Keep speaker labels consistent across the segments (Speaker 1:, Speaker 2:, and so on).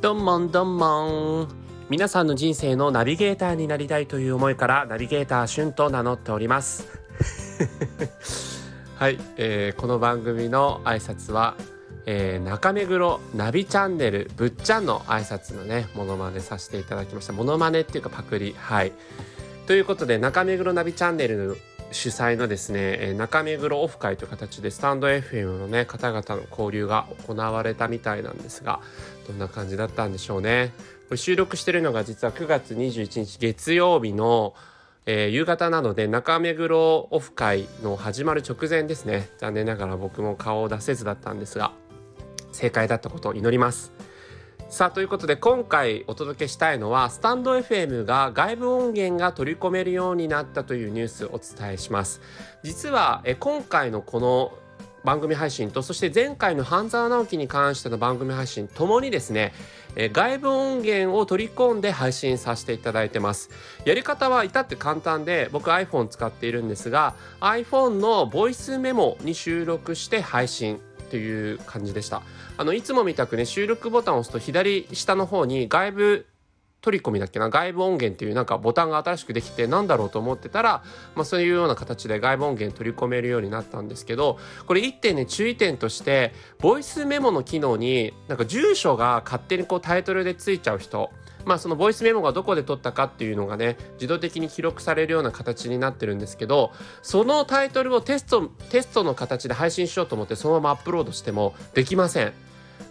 Speaker 1: どんもんどんもん。皆さんの人生のナビゲーターになりたいという思いからナビゲーターしゅんと名乗っております。はい、えー、この番組の挨拶は、えー、中目黒ナビチャンネルぶっちゃんの挨拶のねモノマネさせていただきました。モノマネっていうかパクリ。はい。ということで中目黒ナビチャンネル主催のですね中目黒オフ会という形でスタンド FM のね方々の交流が行われたみたいなんですがどんな感じだったんでしょうね。これ収録してるのが実は9月21日月曜日の、えー、夕方なので中目黒オフ会の始まる直前ですね。残念ながら僕も顔を出せずだったんですが正解だったことを祈ります。さあということで今回お届けしたいのはスタンド FM が外部音源が取り込めるようになったというニュースをお伝えします。実はえ今回のこの番組配信とそして前回の半沢直樹に関しての番組配信ともにですね外部音源を取り込んで配信させていただいてます。やり方は至って簡単で僕 iPhone 使っているんですが iPhone のボイスメモに収録して配信という感じでした。あのいつもみたくね収録ボタンを押すと左下の方に外部取り込みだっけな外部音源っていうなんかボタンが新しくできてなんだろうと思ってたら、まあ、そういうような形で外部音源取り込めるようになったんですけどこれ1点ね注意点としてボイスメモの機能になんか住所が勝手にこうタイトルでついちゃう人まあそのボイスメモがどこで撮ったかっていうのがね自動的に記録されるような形になってるんですけどそのタイトルをテストテストの形で配信しようと思ってそのままアップロードしてもできません。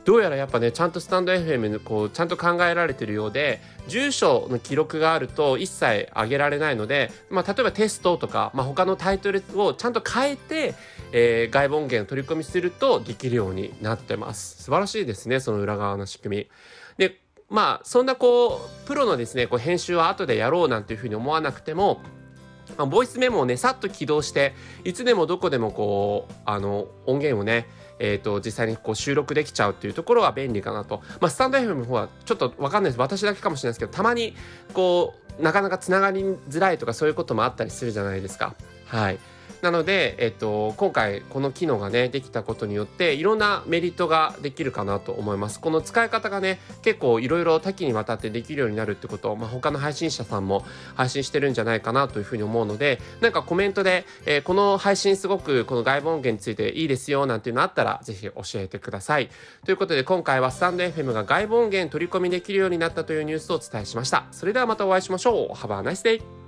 Speaker 1: どうやらやっぱねちゃんとスタンド FM こうちゃんと考えられてるようで住所の記録があると一切上げられないので、まあ、例えばテストとか、まあ、他のタイトルをちゃんと変えて、えー、外部音源を取り込みするとできるようになってます素晴らしいですねその裏側の仕組みでまあそんなこうプロのですねこう編集は後でやろうなんていうふうに思わなくてもまあ、ボイスメモをねさっと起動していつでもどこでもこうあの音源をねえーと、実際にこう収録できちゃうっていうところは便利かなと、まあ、スタンド FM の方はちょっと分かんないです。私だけかもしれないですけどたまにこうなかなかつながりづらいとかそういうこともあったりするじゃないですか。はい。なので、えっと、今回この機能がねできたことによっていろんなメリットができるかなと思います。この使い方がね結構いろいろ多岐にわたってできるようになるってことを、まあ、他の配信者さんも配信してるんじゃないかなというふうに思うのでなんかコメントで、えー、この配信すごくこの外部音源についていいですよなんていうのあったらぜひ教えてください。ということで今回はスタンド FM が外部音源取り込みできるようになったというニュースをお伝えしました。それではまたお会いしましょう。Have a nice day!